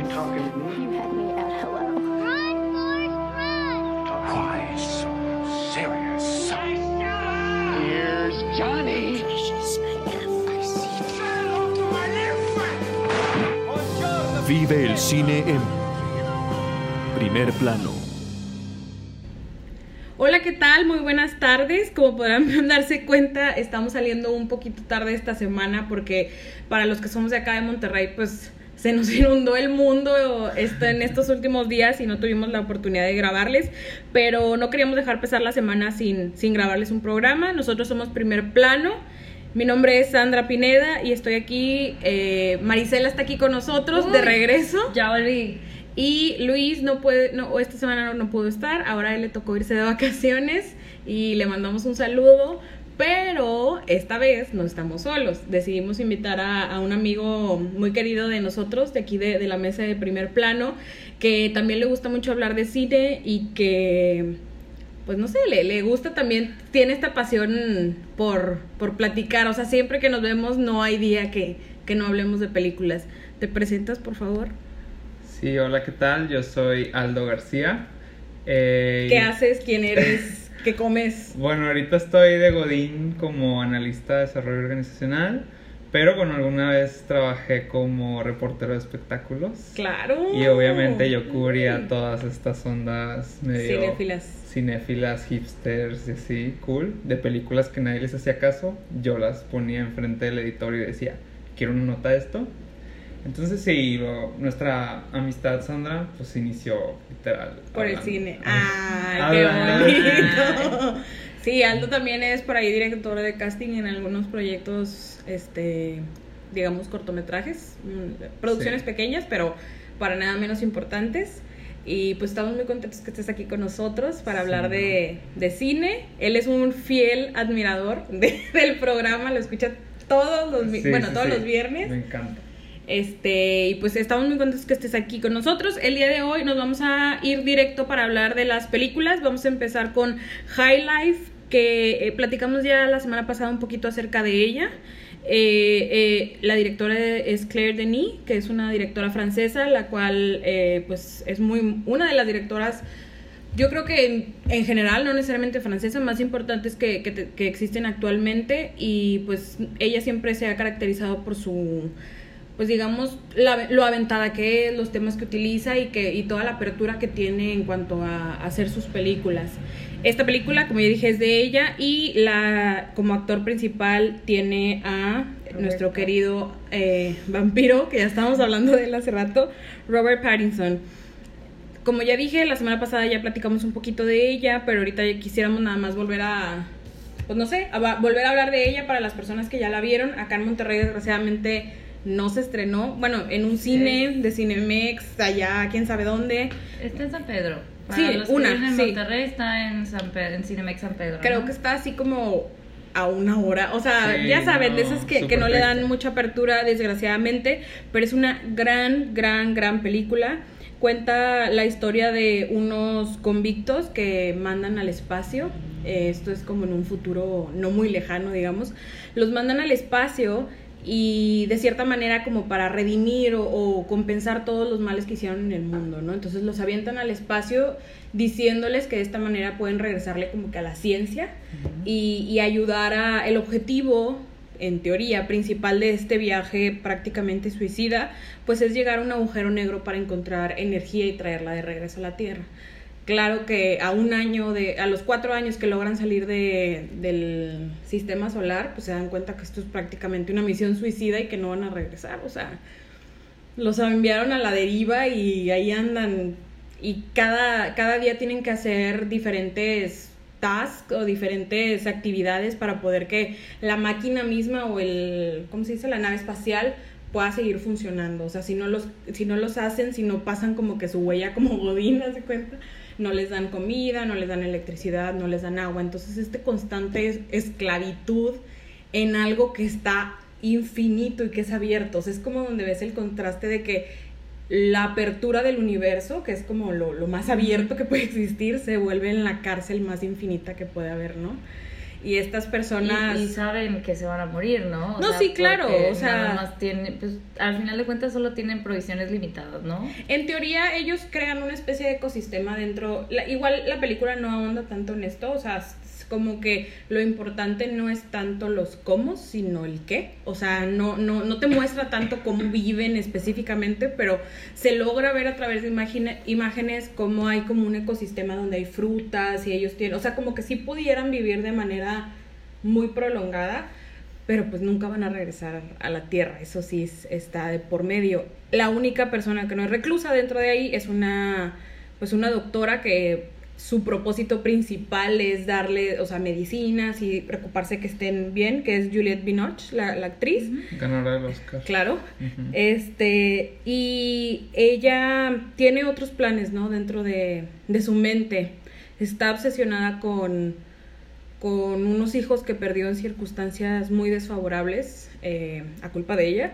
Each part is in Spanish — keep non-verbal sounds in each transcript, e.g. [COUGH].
You talking to me? You had me at hello. Run, Forrest, run! Why so serious? Here's Johnny. Vive el cine en primer plano. Hola, ¿qué tal? Muy buenas tardes. Como podrán [LAUGHS] darse cuenta, estamos saliendo un poquito tarde esta semana porque para los que somos de acá de Monterrey, pues se nos [LAUGHS] inundó el mundo en estos últimos días y no tuvimos la oportunidad de grabarles, pero no queríamos dejar pasar la semana sin, sin grabarles un programa. Nosotros somos Primer Plano. Mi nombre es Sandra Pineda y estoy aquí. eh, Marisela está aquí con nosotros de regreso. Ya volví. Y Luis no puede, no, esta semana no, no pudo estar, ahora a él le tocó irse de vacaciones y le mandamos un saludo, pero esta vez no estamos solos. Decidimos invitar a, a un amigo muy querido de nosotros, de aquí de, de la mesa de primer plano, que también le gusta mucho hablar de cine y que, pues no sé, le, le gusta también, tiene esta pasión por, por platicar, o sea, siempre que nos vemos no hay día que, que no hablemos de películas. ¿Te presentas, por favor? Sí, hola, ¿qué tal? Yo soy Aldo García. Eh, ¿Qué haces? ¿Quién eres? ¿Qué comes? Bueno, ahorita estoy de Godín como analista de desarrollo organizacional, pero bueno, alguna vez trabajé como reportero de espectáculos. Claro. Y obviamente yo cubría todas estas ondas medio Cinéfilas. cinéfilas, hipsters y así, cool, de películas que nadie les hacía caso. Yo las ponía enfrente del editor y decía, quiero una nota de esto. Entonces sí, lo- nuestra amistad, Sandra, pues inició literal. Por el cine. ¡Ay, Hablando. qué bonito! [LAUGHS] Sí, Aldo también es por ahí director de casting en algunos proyectos, este, digamos, cortometrajes, mm, producciones Sí. pequeñas, pero para nada menos importantes. Y pues estamos muy contentos que estés aquí con nosotros para hablar Sí. de, de cine. Él es un fiel admirador de- del programa, lo escucha todos los, Sí, bueno, sí, todos sí. los viernes. Me encanta. Este, y pues estamos muy contentos que estés aquí con nosotros. El día de hoy nos vamos a ir directo para hablar de las películas. Vamos a empezar con High Life, que eh, platicamos ya la semana pasada un poquito acerca de ella. Eh, eh, la directora es Claire Denis, que es una directora francesa, la cual pues es muy una de las directoras yo creo que en, en general, no necesariamente francesa, más importantes que, que existen actualmente y pues ella siempre se ha caracterizado por su, pues digamos, la- lo aventada que es, los temas que utiliza y, que, y toda la apertura que tiene en cuanto a, a hacer sus películas. Esta película, como ya dije, es de ella y la como actor principal tiene a nuestro querido eh, vampiro, que ya estábamos hablando de él hace rato, Robert Pattinson como ya dije, la semana pasada ya platicamos un poquito de ella, pero ahorita ya quisiéramos nada más volver a, pues no sé, a volver a hablar de ella para las personas que ya la vieron. Acá en Monterrey, desgraciadamente, no se estrenó. Bueno, en un cine de Cinemex, allá, quién sabe dónde. Está en San Pedro. Sí, Para los que una, en sí. Monterrey está en, San en Cinemex San Pedro. Creo ¿no? que está así como a una hora. O sea, Sí, ya saben, de no, esas que, que no le dan mucha apertura, desgraciadamente. Pero es una gran, gran, gran película. Cuenta la historia de unos convictos que mandan al espacio. Eh, esto es como en un futuro no muy lejano, digamos. Los mandan al espacio y de cierta manera como para redimir o, o compensar todos los males que hicieron en el mundo, ¿no? Entonces los avientan al espacio diciéndoles que de esta manera pueden regresarle como que a la ciencia y, y ayudar a el objetivo en teoría principal de este viaje prácticamente suicida pues es llegar a un agujero negro para encontrar energía y traerla de regreso a la Tierra claro que a un año de a los cuatro años que logran salir de, del sistema solar pues se dan cuenta que esto es prácticamente una misión suicida y que no van a regresar o sea los enviaron a la deriva y ahí andan y cada, cada día tienen que hacer diferentes tasks o diferentes actividades para poder que la máquina misma o el, ¿cómo se dice? La nave espacial pueda seguir funcionando. O sea, si no los, si no los hacen, si no pasan como que su huella como godín, [LAUGHS] ¿haz de cuenta? No les dan comida, no les dan electricidad, no les dan agua. Entonces, este constante es- esclavitud en algo que está infinito y que es abierto. O sea, es como donde ves el contraste de que la apertura del universo, que es como lo, lo más abierto que puede existir, se vuelve en la cárcel más infinita que puede haber, ¿no? Y estas personas... Y, y saben que se van a morir, ¿no? No, sí, claro, o sea- Nada más tienen, pues al final de cuentas solo tienen provisiones limitadas, ¿no? En teoría ellos crean una especie de ecosistema dentro, la- igual la película no ahonda tanto en esto, o sea, como que lo importante no es tanto los cómo, sino el qué, o sea, no, no, no te muestra tanto cómo viven específicamente, pero se logra ver a través de imagine- imágenes cómo hay como un ecosistema donde hay frutas y ellos tienen, o sea, como que sí pudieran vivir de manera muy prolongada, pero pues nunca van a regresar a la tierra, eso sí es- está de por medio. La única persona que no es reclusa dentro de ahí es una, pues una doctora que su propósito principal es darle, o sea, medicinas y preocuparse que estén bien, que es Juliette Binoche, la, la actriz. Ganadora del Oscar. Claro. Este, y ella tiene otros planes, ¿no? Dentro de, de su mente. Está obsesionada con, con unos hijos que perdió en circunstancias muy desfavorables eh, a culpa de ella.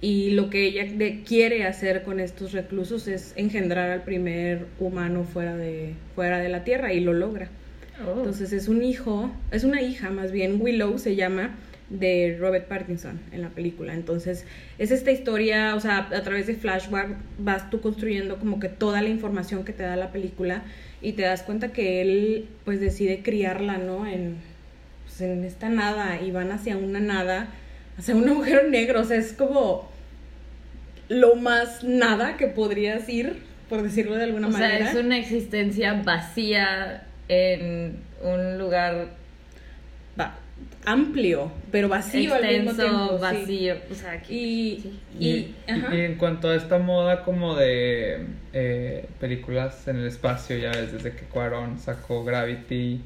Y lo que ella de- quiere hacer con estos reclusos es engendrar al primer humano fuera de, fuera de la Tierra y lo logra. Oh. Entonces es un hijo, es una hija más bien, Willow se llama, de Robert Pattinson en la película. Entonces es esta historia, o sea, a través de flashback vas tú construyendo como que toda la información que te da la película y te das cuenta que él pues decide criarla, ¿no? En, pues, en esta nada y van hacia una nada, hacia un agujero negro, o sea, es como lo más nada que podrías ir, por decirlo de alguna o sea, manera. es una existencia vacía en un lugar amplio, pero vacío al mismo extenso, tiempo. sí. vacío. O sea, aquí- Y, sí. y, Y, en cuanto a esta moda como de eh, películas en el espacio, ya ves, desde que Cuarón sacó Gravity,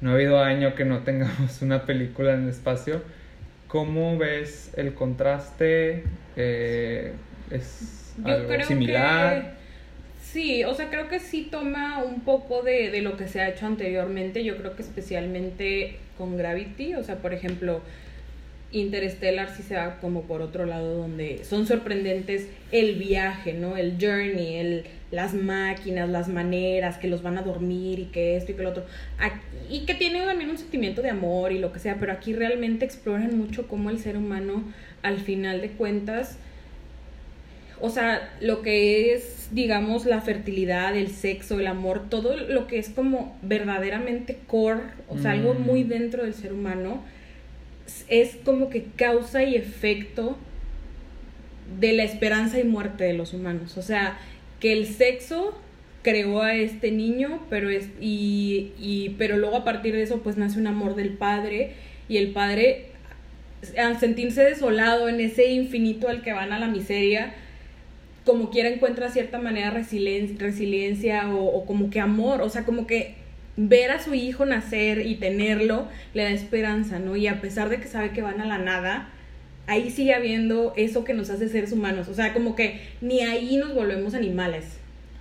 no ha habido año que no tengamos [LAUGHS] una película en el espacio. ¿Cómo ves el contraste? Eh, ¿Es Yo algo creo similar? que sí, o sea, creo que sí toma un poco de, de lo que se ha hecho anteriormente. Yo creo que especialmente con Gravity, o sea, por ejemplo, Interstellar sí se va como por otro lado donde son sorprendentes el viaje, ¿no? El journey, el, las máquinas, las maneras, que los van a dormir y que esto y que lo otro. Aquí- y que tiene también un sentimiento de amor y lo que sea, pero aquí realmente exploran mucho cómo el ser humano, al final de cuentas, o sea, lo que es, digamos, la fertilidad, el sexo, el amor, todo lo que es como verdaderamente core, o sea, algo Mm. muy dentro del ser humano, es- es como que causa y efecto de la esperanza y muerte de los humanos. O sea, que el sexo creó a este niño, pero es y, y pero luego a partir de eso pues nace un amor del padre y el padre al sentirse desolado en ese infinito al que van a la miseria, como quiera encuentra cierta manera resilien- resiliencia o, como que amor, o sea, como que ver a su hijo nacer y tenerlo le da esperanza, ¿no? Y a pesar de que sabe que van a la nada, ahí sigue habiendo eso que nos hace seres humanos, o sea, como que ni ahí nos volvemos animales.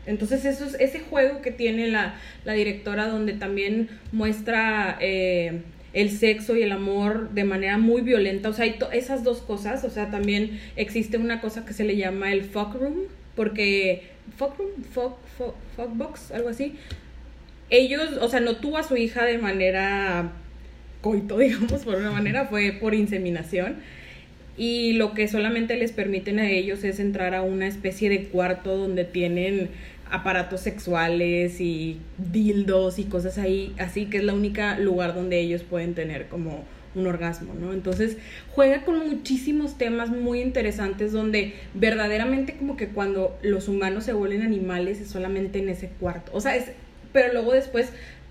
Entonces eso es ese juego que tiene la, la directora donde también muestra eh, el sexo y el amor de manera muy violenta, o sea, hay esas dos cosas, o sea, también existe una cosa que se le llama el fuck room, porque fuck room, fuck, fuck, fuck box, algo así. Ellos, o sea, no tuvo a su hija de manera coito, [LAUGHS] digamos, por una manera, fue por inseminación y lo que solamente les permiten a ellos es entrar a una especie de cuarto donde tienen aparatos sexuales y dildos y cosas ahí, así que es la única lugar donde ellos pueden tener como un orgasmo, ¿no? Entonces juega con muchísimos temas muy interesantes donde verdaderamente como que cuando los humanos se vuelven animales es solamente en ese cuarto, o sea, es, pero luego después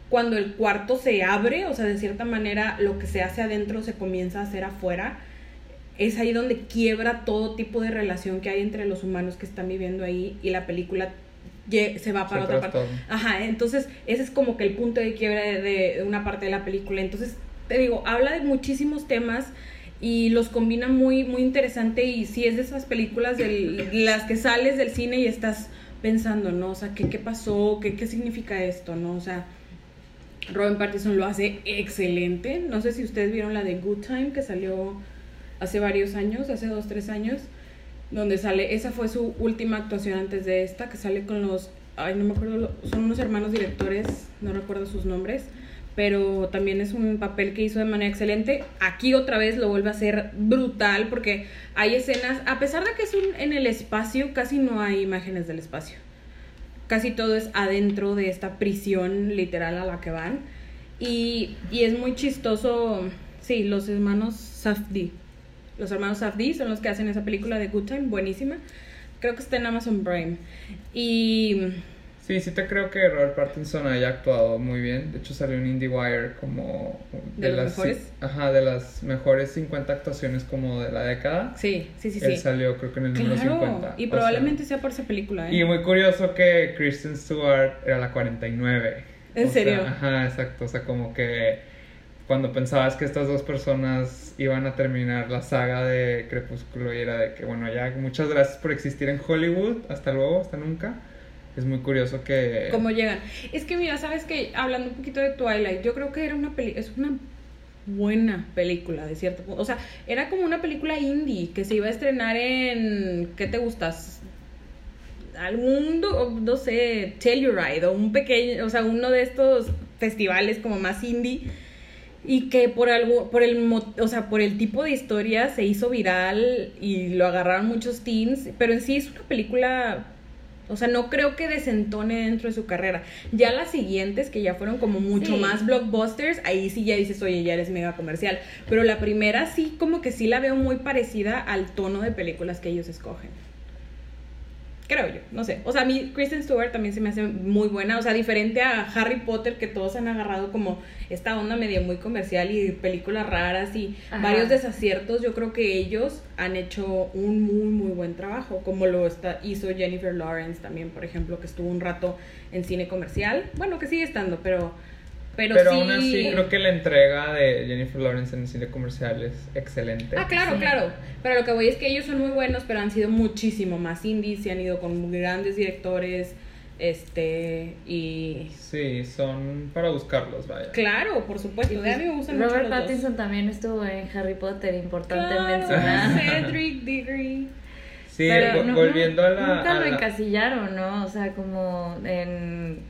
cuando el cuarto se abre, o sea, de cierta manera lo que se hace adentro se comienza a hacer afuera, es ahí donde quiebra todo tipo de relación que hay entre los humanos que están viviendo ahí y la película se va para Se otra parte. Ajá, entonces ese es como que el punto de quiebra de, de una parte de la película. Entonces, te digo, habla de muchísimos temas y los combina muy, muy interesante y sí es de esas películas de las que sales del cine y estás pensando, ¿no? O sea, ¿qué, qué pasó? ¿Qué, ¿Qué significa esto? ¿No? O sea, Robin Pattinson lo hace excelente. No sé si ustedes vieron la de Good Time que salió hace varios años, hace dos, tres años, donde sale, esa fue su última actuación antes de esta, que sale con los, ay, no me acuerdo, son unos hermanos directores, no recuerdo sus nombres, pero también es un papel que hizo de manera excelente. Aquí otra vez lo vuelve a hacer brutal porque hay escenas, a pesar de que es un, en el espacio, casi no hay imágenes del espacio. Casi todo es adentro de esta prisión literal a la que van. Y, y es muy chistoso, sí, los hermanos Safdie. Los hermanos Safdie son los que hacen esa película de Good Time, buenísima. Creo que está en Amazon Prime. Y Sí, sí te creo que Robert Pattinson haya actuado muy bien. De hecho salió en IndieWire como ¿De las mejores? ajá, de las mejores 50 actuaciones como de la década. sí, sí, sí, Él sí. salió creo que en el número Claro, 50. y probablemente sea. sea por esa película, ¿eh? Y muy curioso que Kristen Stewart era la 49. ¿En O sea, serio? ajá, exacto. O sea, como que cuando pensabas que estas dos personas iban a terminar la saga de Crepúsculo y era de que, bueno, ya muchas gracias por existir en Hollywood. Hasta luego, hasta nunca. Es muy curioso que... cómo llegan. Es que mira, sabes que hablando un poquito de Twilight, yo creo que era una peli es una buena película de cierto punto. O sea, era como una película indie que se iba a estrenar en ¿qué te gustas? algún no sé, Telluride o un pequeño, o sea, uno de estos festivales como más indie y que por algo por el o sea, por el tipo de historia se hizo viral y lo agarraron muchos teens, pero en sí es una película o sea, no creo que desentone dentro de su carrera. Ya las siguientes, que ya fueron como mucho Sí. más blockbusters, ahí sí ya dices, oye, ya eres mega comercial. Pero la primera sí, como que sí la veo muy parecida al tono de películas que ellos escogen. Creo yo, no sé. O sea, a mí Kristen Stewart también se me hace muy buena. O sea, diferente a Harry Potter, que todos han agarrado como esta onda medio muy comercial y películas raras y Ajá. varios desaciertos. Yo creo que ellos han hecho un muy, muy buen trabajo. Como lo está, hizo Jennifer Lawrence también, por ejemplo, que estuvo un rato en cine comercial. Bueno, que sigue estando, pero. Pero, Pero sí. aún así creo que la entrega de Jennifer Lawrence en el cine comercial es excelente. Ah, claro, claro. Pero lo que voy es que ellos son muy buenos, pero han sido muchísimo más indies, se han ido con grandes directores, este, y... Sí, son para buscarlos, vaya. Claro, por supuesto, Y a mí me pues, mucho Robert dos. Pattinson también estuvo en Harry Potter, importante Claro, mencionar. [LAUGHS] Cedric Diggory. Sí, Pero vo- no- volviendo no- a la... Nunca a lo la- encasillaron, ¿no? O sea, como en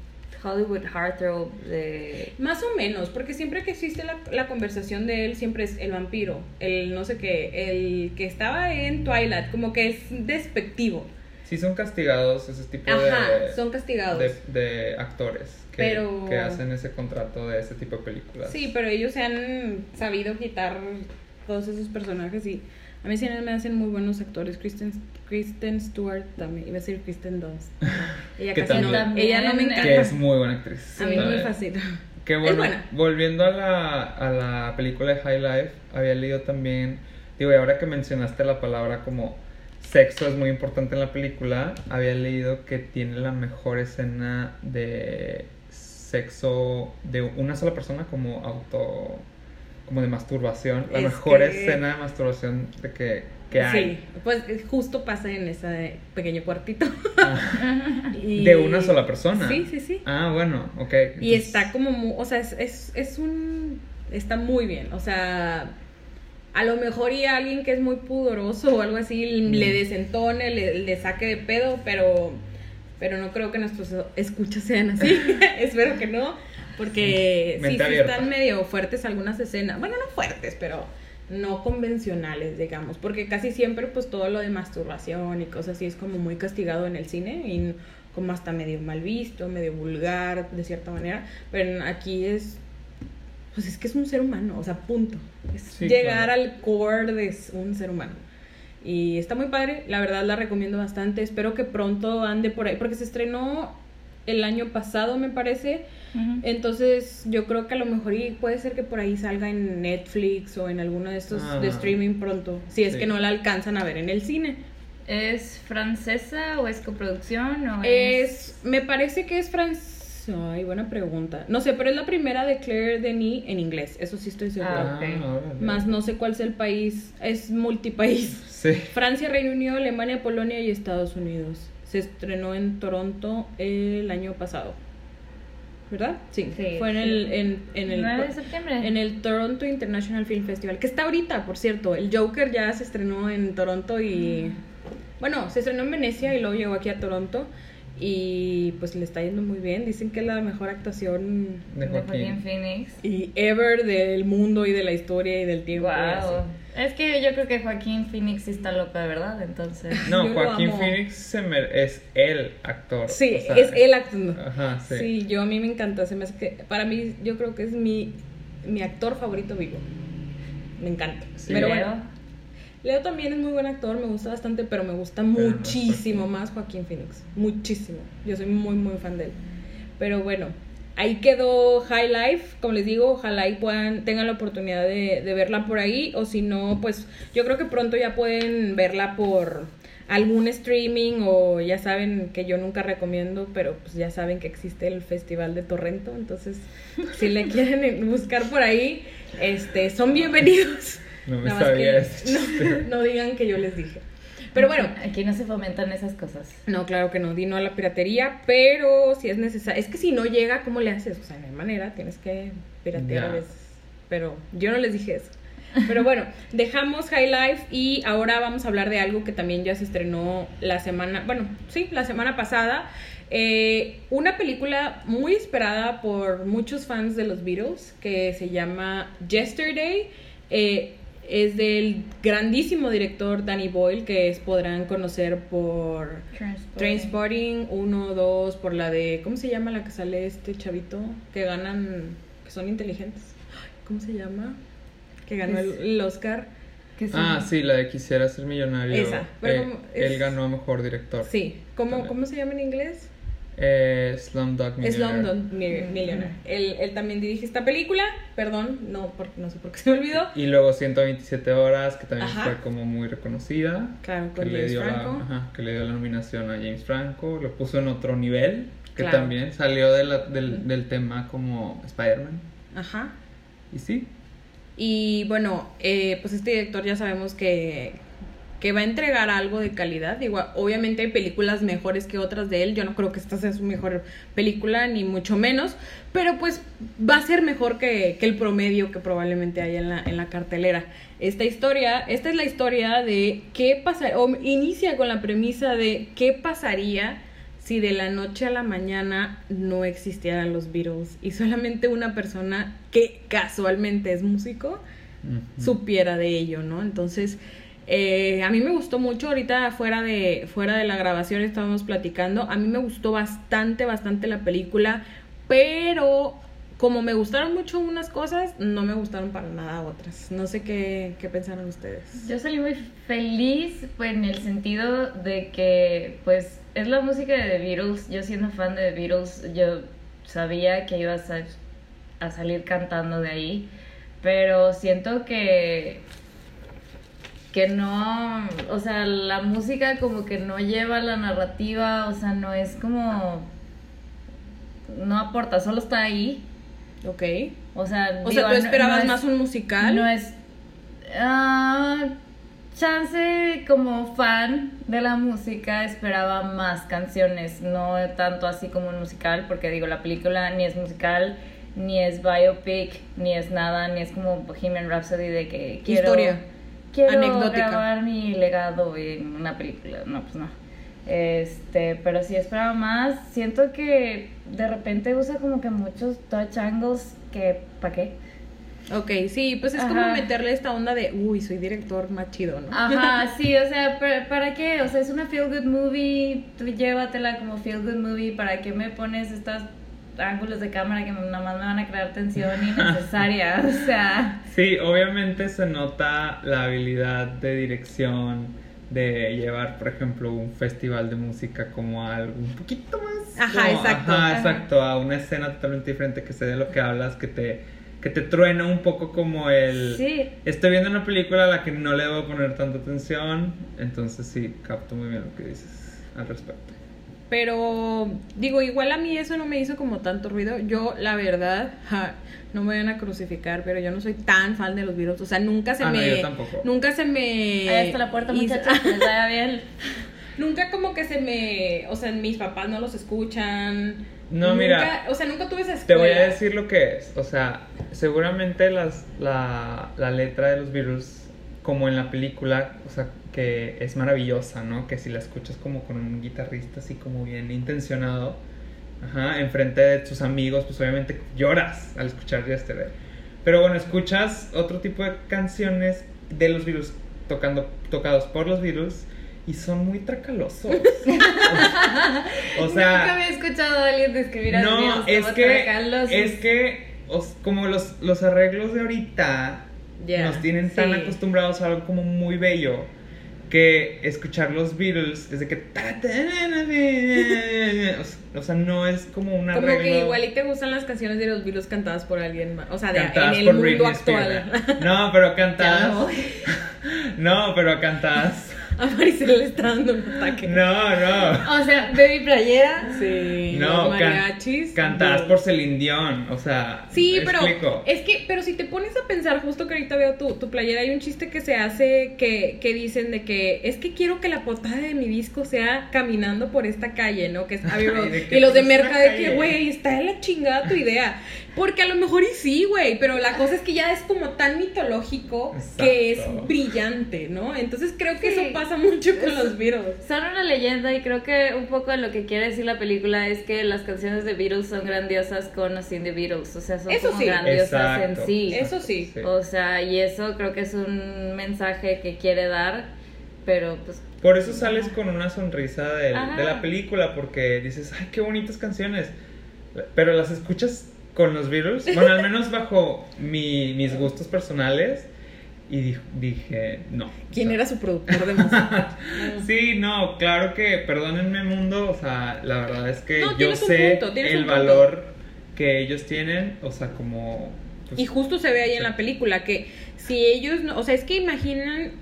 Hollywood Heartthrob de... Más o menos, porque siempre que existe la, la conversación de él, siempre es el vampiro, el no sé qué, el que estaba en Twilight, como que es despectivo. Sí son castigados ese tipo Ajá, de... son castigados. de, de actores que, Pero- que hacen ese contrato de ese tipo de películas. Sí, pero ellos se han sabido quitar todos esos personajes y a mí sí me hacen muy buenos actores. Kristen, Kristen Stewart también, iba a decir Kristen Dunst. [LAUGHS] Ella casi no, también- ella no me encanta. Que es muy buena actriz. a mí la me fascina. Que buena. volviendo a la, a la película de High Life, había leído también, digo, y ahora que mencionaste la palabra como sexo es muy importante en la película, había leído que tiene la mejor escena de sexo de una sola persona como auto, como de masturbación, la Es mejor que- escena de masturbación de que, que hay. Sí, pues justo pasa en ese pequeño cuartito. [LAUGHS] Y- De una sola persona. Sí, sí, sí. Ah, bueno, ok. Y está como, mu- o sea, es, es, es un, está muy bien, o sea, a lo mejor y a alguien que es muy pudoroso o algo así Mm. le desentone, le, le saque de pedo, pero, pero no creo que nuestros escuchas sean así, [LAUGHS] espero que no, porque sí, sí están medio fuertes algunas escenas, bueno, no fuertes, pero no convencionales, digamos, porque casi siempre pues todo lo de masturbación y cosas así es como muy castigado en el cine y como hasta medio mal visto, medio vulgar de cierta manera, pero aquí es pues es que es un ser humano, o sea, punto. Es Sí, llegar claro. al core de un ser humano. Y está muy padre, la verdad la recomiendo bastante. Espero que pronto ande por ahí, porque se estrenó el año pasado, me parece. Entonces, yo creo que a lo mejor y puede ser que por ahí salga en Netflix o en alguno de estos Ah. de streaming pronto, si es Sí. que no la alcanzan a ver en el cine. ¿Es francesa o es coproducción o Es, me parece que es francés. Ay, buena pregunta. No sé, pero es la primera de Claire Denis en inglés. Eso sí estoy segura. Ah. Más no sé cuál sea el país. Es multipaís. Sí. Francia, Reino Unido, Alemania, Polonia y Estados Unidos. Se estrenó en Toronto el año pasado. ¿Verdad? Sí. Sí, Fue en sí. el, en, en el 9 de septiembre. en el Toronto International Film Festival, que está ahorita, por cierto. El Joker ya se estrenó en Toronto y... Bueno, se estrenó en Venecia y luego llegó aquí a Toronto. y pues le está yendo muy bien. Dicen que es la mejor actuación De De Joaquín. Phoenix. y ever del mundo y de la historia y del tiempo. y así. Es que yo creo que Joaquín Phoenix sí está loco de verdad, entonces. No, Joaquín. Phoenix se es el actor. Sí, o sea, es él actuando. Ajá, sí. Sí. yo a mí me encanta. Se me hace que para mí yo creo que es mi, mi actor favorito vivo. Me encanta. Sí. Pero bueno, Leo también es muy buen actor, me gusta bastante, pero me gusta Pero muchísimo más Joaquín Phoenix. Muchísimo. Yo soy muy, muy fan de él. Pero bueno, ahí quedó High Life. Como les digo, ojalá y puedan, tengan la oportunidad de, de verla por ahí. O si no, pues yo creo que pronto ya pueden verla por algún streaming o ya saben que yo nunca recomiendo, pero pues ya saben que existe el Festival de Torrento, entonces [LAUGHS] si le quieren buscar por ahí, este, son bienvenidos. No me Nada sabía que [LAUGHS] no digan que yo les dije. Pero bueno, Aquí no se fomentan esas cosas. no, claro que no, di no a la piratería, pero si es necesario, es que si no llega, ¿cómo le haces? O sea, no hay manera, tienes que piratear a veces. Pero yo no les dije eso. Pero bueno, [LAUGHS] dejamos High Life y ahora vamos a hablar de algo que también ya se estrenó la semana, bueno, sí, la semana pasada. Eh, una película muy esperada por muchos fans de los Beatles que se llama Yesterday. Eh, es del grandísimo director Danny Boyle que es- podrán conocer por Trainspotting 1, 2, por la de, ¿cómo se llama la que sale este chavito? Que ganan, que son inteligentes. ¿Cómo se llama? Que ganó el, el Oscar. ¿Qué son? Ah, sí, la de Quisiera ser millonario. Esa, pero Eh, como es- Él ganó mejor director. Sí, ¿cómo. ¿cómo se llama en inglés? Eh, Slumdog Millionaire. Slumdog Mi- Millionaire. Él, él también dirige esta película, perdón, no, por- no sé por qué se me olvidó. Y luego 127 horas, que también Ajá. fue como muy reconocida. Claro, con que le, James dio Franco. La, ajá, que le dio la nominación a James Franco. Lo puso en otro nivel. Que Claro. también salió de la- del, del tema como Spider-Man. Ajá. Y sí, Y bueno, eh, pues este director ya sabemos que, que va a entregar algo de calidad. Digo, obviamente hay películas mejores que otras de él. Yo no creo que esta sea su mejor película, ni mucho menos. Pero pues va a ser mejor que, que el promedio que probablemente hay en la, en la cartelera. Esta historia, esta es la historia de qué pasaría, o inicia con la premisa de qué pasaría si de la noche a la mañana no existieran los Beatles y solamente una persona que casualmente es músico supiera de ello, ¿no? Entonces, eh, a mí me gustó mucho, ahorita fuera de, fuera de la grabación estábamos platicando, a mí me gustó bastante, bastante la película, pero como me gustaron mucho unas cosas, no me gustaron para nada otras. No sé qué, qué pensaron ustedes. Yo salí muy feliz pues, en el sentido de que pues es la música de The Beatles. Yo siendo fan de The Beatles, yo sabía que iba a, a salir cantando de ahí, pero siento que que no, o sea, la música como que no lleva la narrativa, o sea, no es como no aporta, solo está ahí. Ok. O sea, O digo, sea, ¿tú esperabas no más un musical? no es. ah, chance como fan de la música esperaba más canciones, no tanto así como un musical, porque digo, la película ni es musical, ni es biopic, ni es nada, ni es como Bohemian Rhapsody de que quiero. Historia. Quiero Anecdótica. grabar mi legado en una película. No, pues no. Este, pero sí esperaba más. Siento que de repente usa como que muchos touch angles que, ¿para qué? Ok, sí, pues es como meterle esta onda de, uy, soy director más chido, ¿no? Ajá, [LAUGHS] sí, o sea, ¿para, para qué? O sea, es una feel good movie, tú llévatela como feel good movie, ¿para qué me pones estos ángulos de cámara que nada más me van a crear tensión innecesaria? [LAUGHS] O sea, Sí, obviamente se nota la habilidad de dirección de llevar, por ejemplo, un festival de música como algo un poquito más. Ajá, como- exacto. Ajá, Ajá. exacto, a una escena totalmente diferente que sé de lo que hablas, que te, que te truena un poco como el. sí, Estoy viendo una película a la que no le debo poner tanta atención, entonces sí, capto muy bien lo que dices al respecto. Pero digo, igual a mí eso no me hizo como tanto ruido. Yo, la verdad, ja, no me van a crucificar, pero yo no soy tan fan de los Beatles. O sea, nunca se Ah, no, me. yo tampoco. Nunca se me. ahí está la puerta, hizo- muchachos, [LAUGHS] bien. Nunca como que se me. O sea, mis papás no los escuchan. No, Nunca- mira. O sea, nunca tuve esa Te escuela. voy a decir lo que es. O sea, seguramente las, la, la letra de los Beatles como en la película, o sea, que es maravillosa, ¿no? Que si la escuchas como con un guitarrista así como bien intencionado, ajá, enfrente de tus amigos, pues obviamente lloras al escuchar Yesterday. Pero bueno, escuchas otro tipo de canciones de los Beatles tocando, tocados por los Beatles y son muy tracalosos. [LAUGHS] o Nunca sea, había escuchado a alguien describir a los no, Beatles es que, tracalosos. es que, os- como los, los arreglos de ahorita Nos tienen tan acostumbrados a algo como muy bello que escuchar los Beatles desde que o sea, no es como un Como que igual y te gustan las canciones de los Beatles cantadas por alguien más. O sea, de, cantadas en el por mundo actual. Spears. [LAUGHS] [LAUGHS] No, pero cantadas. No, pero cantadas. [LAUGHS] A Maricel le está dando un ataque. No, no. O sea, de mi playera. Sí, No, los can- mariachis. cantadas no. por Celine Dion, o sea, Sí, ¿me pero explico? es que, pero si te pones a pensar, justo que ahorita veo tu, tu playera, hay un chiste que se hace que, que dicen de que es que quiero que la portada de mi disco sea caminando por esta calle, ¿no? Que es Abbey [LAUGHS] Road. Ay, ¿de qué y los de Merca de que, güey, está en la chingada tu idea. Porque a lo mejor y sí, güey, pero la cosa es que ya es como tan mitológico que es Exacto. brillante, ¿no? Entonces creo que Sí. eso pasa mucho con los Beatles. Son una leyenda y creo que un poco lo que quiere decir la película es que las canciones de Beatles son grandiosas con o sin de Beatles. O sea, son Eso como sí. grandiosas Exacto. en sí. Eso sí. O sea, y eso creo que es un mensaje que quiere dar, pero pues Por eso sales con una sonrisa del- de la película, porque dices, ay, qué bonitas canciones. Pero las escuchas con los Beatles, bueno, al menos bajo mi- mis gustos personales, y di- dije, no. ¿Quién O sea, era su productor de música? [LAUGHS] Sí, no, claro que, perdónenme mundo, o sea, la verdad es que No, yo sé punto, el valor que ellos tienen, o sea, como... pues, Y justo se ve ahí en la película que si ellos no, o sea, es que imaginan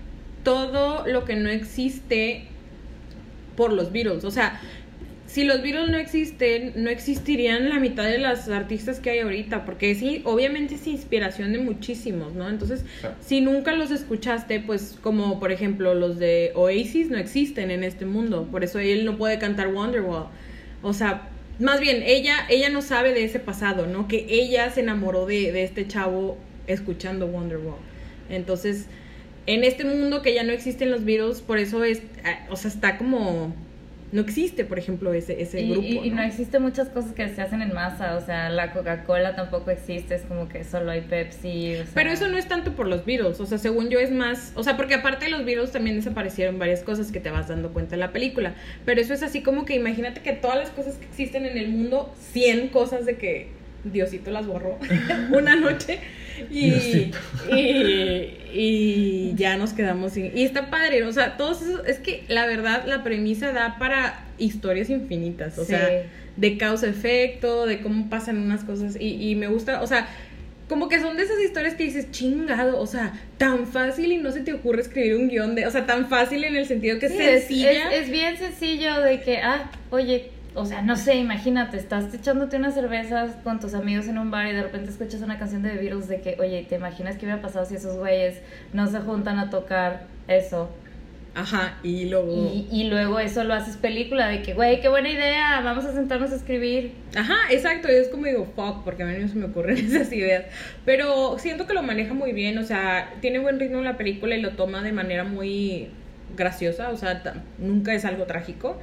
todo lo que no existe por los Beatles, o sea, si los Beatles no existen, no existirían la mitad de las artistas que hay ahorita, porque sí, obviamente es inspiración de muchísimos, ¿no? Entonces, si nunca los escuchaste, pues como por ejemplo los de Oasis no existen en este mundo, por eso él no puede cantar Wonderwall. O sea, más bien, ella, ella no sabe de ese pasado, ¿no? Que ella se enamoró de, de este chavo escuchando Wonderwall. Entonces, en este mundo que ya no existen los Beatles, por eso es, ah, o sea, está como, no existe, por ejemplo, ese, ese y, grupo. y- y no ¿no? existen muchas cosas que se hacen en masa, o sea, la Coca-Cola tampoco existe, es como que solo hay Pepsi. o sea- Pero eso no es tanto por los Beatles, o sea, según yo es más, o sea, porque aparte de los Beatles también desaparecieron varias cosas que te vas dando cuenta en la película, pero eso es así como que imagínate que todas las cosas que existen en el mundo, 100 cosas de que Diosito las borró [LAUGHS] una noche y, y, y ya nos quedamos sin... Y está padre, o sea, todos esos, es que la verdad la premisa da para historias infinitas, o Sí. sea, de causa-efecto, de cómo pasan unas cosas y, y me gusta, o sea, como que son de esas historias que dices, chingado, o sea, tan fácil y no se te ocurre escribir un guion de, o sea, tan fácil en el sentido que Sí, es es, sencilla. es- es bien sencillo de que, ah, oye, o sea, no sé, imagínate, estás echándote unas cervezas con tus amigos en un bar y de repente escuchas una canción de The Beatles de que, oye, ¿te imaginas qué hubiera pasado si esos güeyes no se juntan a tocar eso? Ajá, y luego... Y, y luego eso lo haces película de que, güey, qué buena idea, vamos a sentarnos a escribir. Ajá, exacto, es como digo, fuck, porque a mí no se me ocurren [LAUGHS] esas ideas. Pero siento que lo maneja muy bien, o sea, tiene buen ritmo la película y lo toma de manera muy graciosa, o sea, nunca es algo trágico.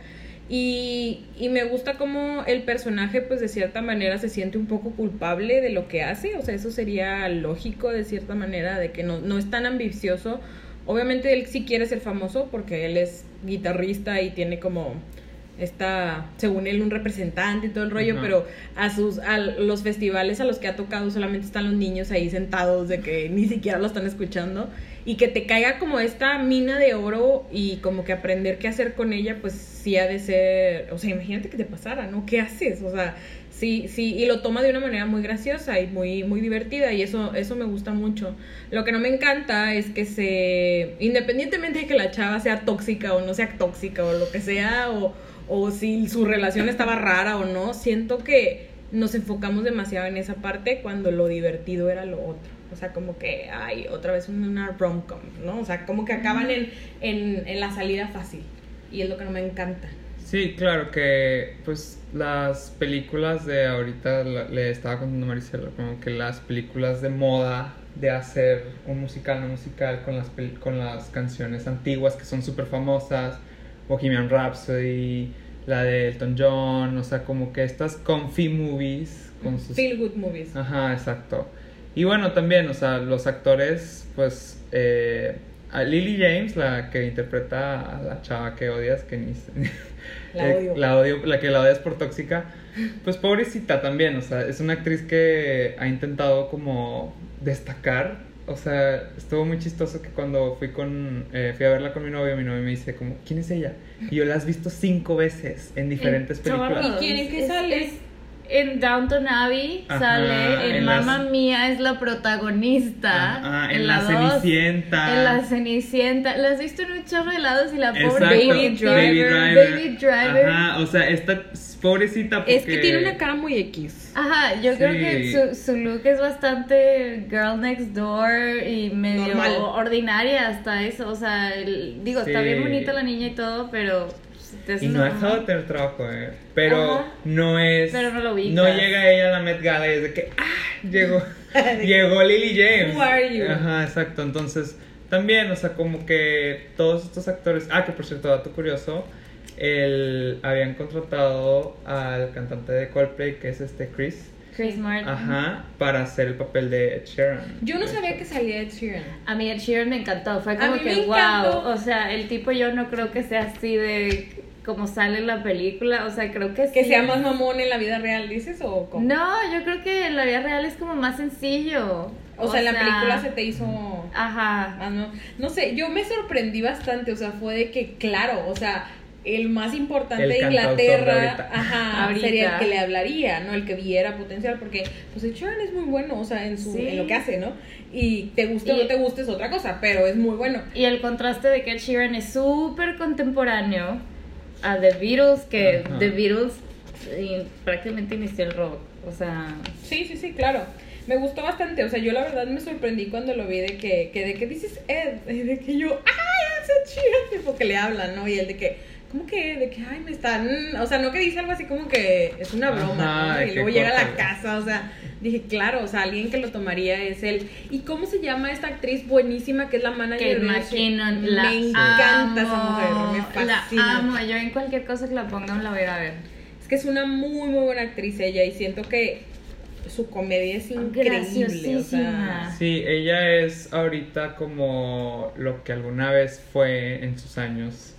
Y, y me gusta como el personaje, pues de cierta manera se siente un poco culpable de lo que hace, o sea, eso sería lógico de cierta manera, de que no, no es tan ambicioso. Obviamente él sí quiere ser famoso porque él es guitarrista y tiene como esta, según él, un representante y todo el rollo, pero a sus a los festivales a los que ha tocado solamente están los niños ahí sentados de que ni siquiera lo están escuchando y que te caiga como esta mina de oro y como que aprender qué hacer con ella, pues sí ha de ser, o sea, imagínate que te pasara, ¿no? ¿Qué haces? O sea, sí, sí, y lo toma de una manera muy graciosa y muy, muy divertida y eso, eso me gusta mucho. Lo que no me encanta es que se, independientemente de que la chava sea tóxica o no sea tóxica o lo que sea, o, o si su relación estaba rara o no, siento que nos enfocamos demasiado en esa parte cuando lo divertido era lo otro. O sea, como que, ay, otra vez una rom-com, ¿no? O sea, como que acaban en, en, en la salida fácil. Y es lo que no me encanta. Sí, claro que pues las películas de ahorita le estaba contando a Maricela como que las películas de moda de hacer un musical no musical con las, con las canciones antiguas que son súper famosas, Bohemian Rhapsody, la de Elton John, o sea, como que estas comfy movies con sus... Feel good movies. Ajá, exacto. Y bueno, también, o sea, los actores, pues, eh, a Lily James, la que interpreta a la chava que odias, que ni... [LAUGHS] La [LAUGHS] odio. la odio, la que la odias por tóxica, pues pobrecita también, o sea, es una actriz que ha intentado como destacar, o sea, estuvo muy chistoso que cuando fui con, eh, fui a verla con mi novio, mi novio me dice como, ¿quién es ella? Y yo la has visto cinco veces en diferentes En películas. todos. ¿Y quién Es- sale? es- en Downton Abbey Ajá, sale, en, en las- Mamma Mía es la protagonista. Ajá, en La dos, Cenicienta. En la Cenicienta. La has visto en un chorro de lados y la pobre Exacto, Baby Driver. Baby Driver. Baby Driver. Ajá, o sea, esta pobrecita porque... Es que tiene una cara muy X. Ajá, yo creo que su, su look es bastante girl next door y medio Normal. ordinaria hasta eso. O sea, el- digo, está bien bonita la niña y todo, pero. pues, Y es no dejado de tener trabajo, eh. Pero Ajá. no es... Pero no lo ubicas. No llega ella a la Met Gala y es de que... ¡Ah! Llegó, [LAUGHS] [LAUGHS] llegó Lily James. Who are you? Ajá, exacto. Entonces, también, o sea, como que todos estos actores... Ah, que por cierto, dato curioso. El, habían contratado al cantante de Coldplay, que es este Chris. Chris Martin. Ajá, para hacer el papel de Ed Sheeran. Yo no sabía que salía Ed Sheeran. A mí el Sheeran me encantó, fue como que wow, encantó. o sea, el tipo yo no creo que sea así de como sale en la película, o sea, creo que Que sí. sea más mamón en la vida real, dices, o cómo? No, yo creo que en la vida real es como más sencillo. O, sea, en la película se te hizo. Ajá. Ah, no. No sé, yo me sorprendí bastante, o sea, fue de que, claro, o sea, el más importante El de Inglaterra, ahorita. ajá, Ahorita. sería el que le hablaría, ¿no? El que viera potencial, porque, pues, Sheeran es muy bueno, o sea, en, su, Sí. en lo que hace, ¿no? Y te guste o Y- no te guste es otra cosa, pero es muy bueno. Y el contraste de que Ed Sheeran es súper contemporáneo a The Beatles, que. The Beatles eh, prácticamente inició el rock, o sea, Sí, sí, sí, claro. Me gustó bastante, o sea, yo la verdad me sorprendí cuando lo vi de que, que de que dices Ed, y [LAUGHS] de que yo, ay, es Ed Sheeran", tipo que le hablan, ¿no? Y él de que, ¿cómo que? De que, ay, me están, o sea, no que dice algo así como que es una broma, Ajá, ¿no? de Y luego llega a la casa, o sea, dije, claro, o sea, alguien que lo tomaría es él. ¿Y cómo se llama esta actriz buenísima que es la manager Kate de? McKinnon, la Me encanta esa amo, mujer, me fascina. La amo, yo en cualquier cosa que la pongan la voy a ir a ver. Es que es una muy, muy buena actriz ella y siento que su comedia es increíble, o sea... Sí, ella es ahorita como lo que alguna vez fue en sus años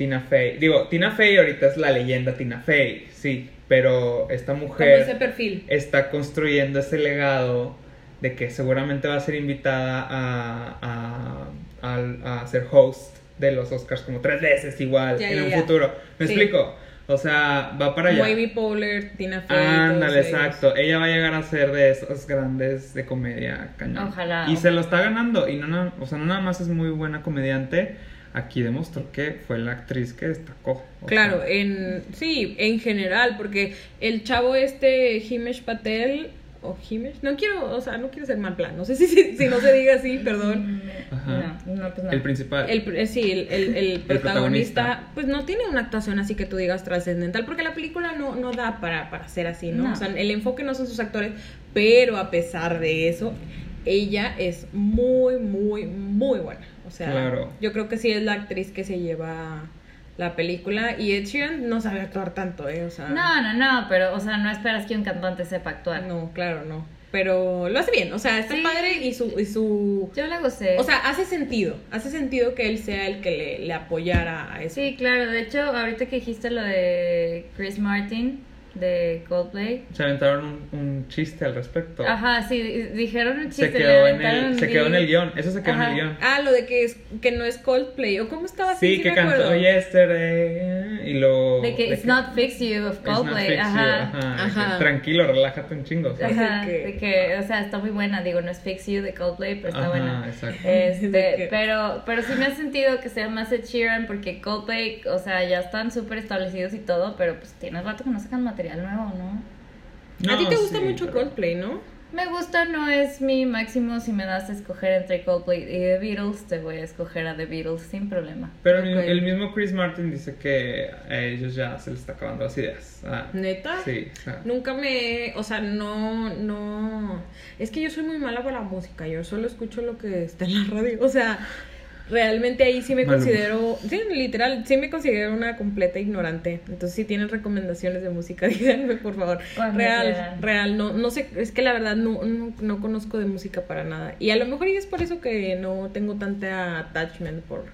Tina Fey. Digo, Tina Fey ahorita es la leyenda Tina Fey, sí, pero esta mujer ese perfil. está construyendo ese legado de que seguramente va a ser invitada a, a, a- a ser host de los Oscars como tres veces igual Ya, en ya, un ya. futuro. ¿Me Sí. explico? O sea, va para allá. Amy Poehler, Tina Fey. Ándale, exacto. Ella va a llegar a ser de esos grandes de comedia cañón. Ojalá. Y se lo está ganando. Y no, na- o sea, no nada más es muy buena comediante. Aquí demostró que fue la actriz que destacó. Claro, sea, en sí, en general, porque el chavo este Himesh Patel o Himesh, no quiero, o sea, no quiero ser mal plan, no sé si, [LAUGHS] si, si no se diga así, perdón. Ajá. No, no, pues no. el principal. El, eh, sí, el, el- [LAUGHS] el protagonista, protagonista. pues no tiene una actuación así que tú digas trascendental, porque la película no, no da para, para ser así, ¿no? No. O sea, el enfoque no son sus actores, pero a pesar de eso, ella es muy, muy, muy buena. O sea, Claro. yo creo que sí es la actriz que se lleva la película y Ed Sheeran no sabe actuar tanto, ¿eh? O sea, No, no, no, pero, o sea, no esperas que un cantante sepa actuar. no, claro, no. Pero lo hace bien, o sea, está Sí. padre y su, y su... Yo la gocé. O sea, hace sentido, hace sentido que él sea el que le, le apoyara a eso. sí, claro. De hecho, ahorita que dijiste lo de Chris Martin de Coldplay. Se aventaron un, un chiste al respecto. Ajá, sí, di- dijeron un chiste. Se quedó, en el, se quedó en el guion. Eso se quedó en el guion. Ah, lo de que es que no es Coldplay. ¿O cómo estaba así? Sí, que cantó acuerdo. Yesterday. Y lo. De que It's Not Fix You of It's not Coldplay. you, Ajá. ajá, que Tranquilo, relájate un chingo. ¿sabes? Ajá, De que- de que, o sea, está muy buena, digo, no es Fix You de Coldplay, pero está Ajá, buena. exacto. [LAUGHS] De Este, pero, pero sí me ha sentido que sea más Ed Sheeran porque Coldplay, o sea, ya están súper establecidos y todo, pero pues tiene rato que no sacan material nuevo, ¿no? a ti te gusta sí, mucho pero- Coldplay, ¿no? Me gusta, no es mi máximo. Si me das a escoger entre Coldplay y The Beatles, te voy a escoger a The Beatles sin problema. Pero el- Ok. el mismo Chris Martin dice que a ellos ya se les está acabando las ideas. Ah, ¿Neta? Sí, sea, Nunca me, o sea, no, no, es que yo soy muy mala para la música, yo solo escucho lo que está en la radio, o sea, realmente ahí sí me Maluma. considero, sí, literal, sí me considero una completa ignorante, entonces si tienen recomendaciones de música, [LAUGHS] díganme por favor, Cuando real, quieran. real, no, no sé, es que la verdad no, no, no conozco de música para nada, y a lo mejor y es por eso que no tengo tanta attachment por,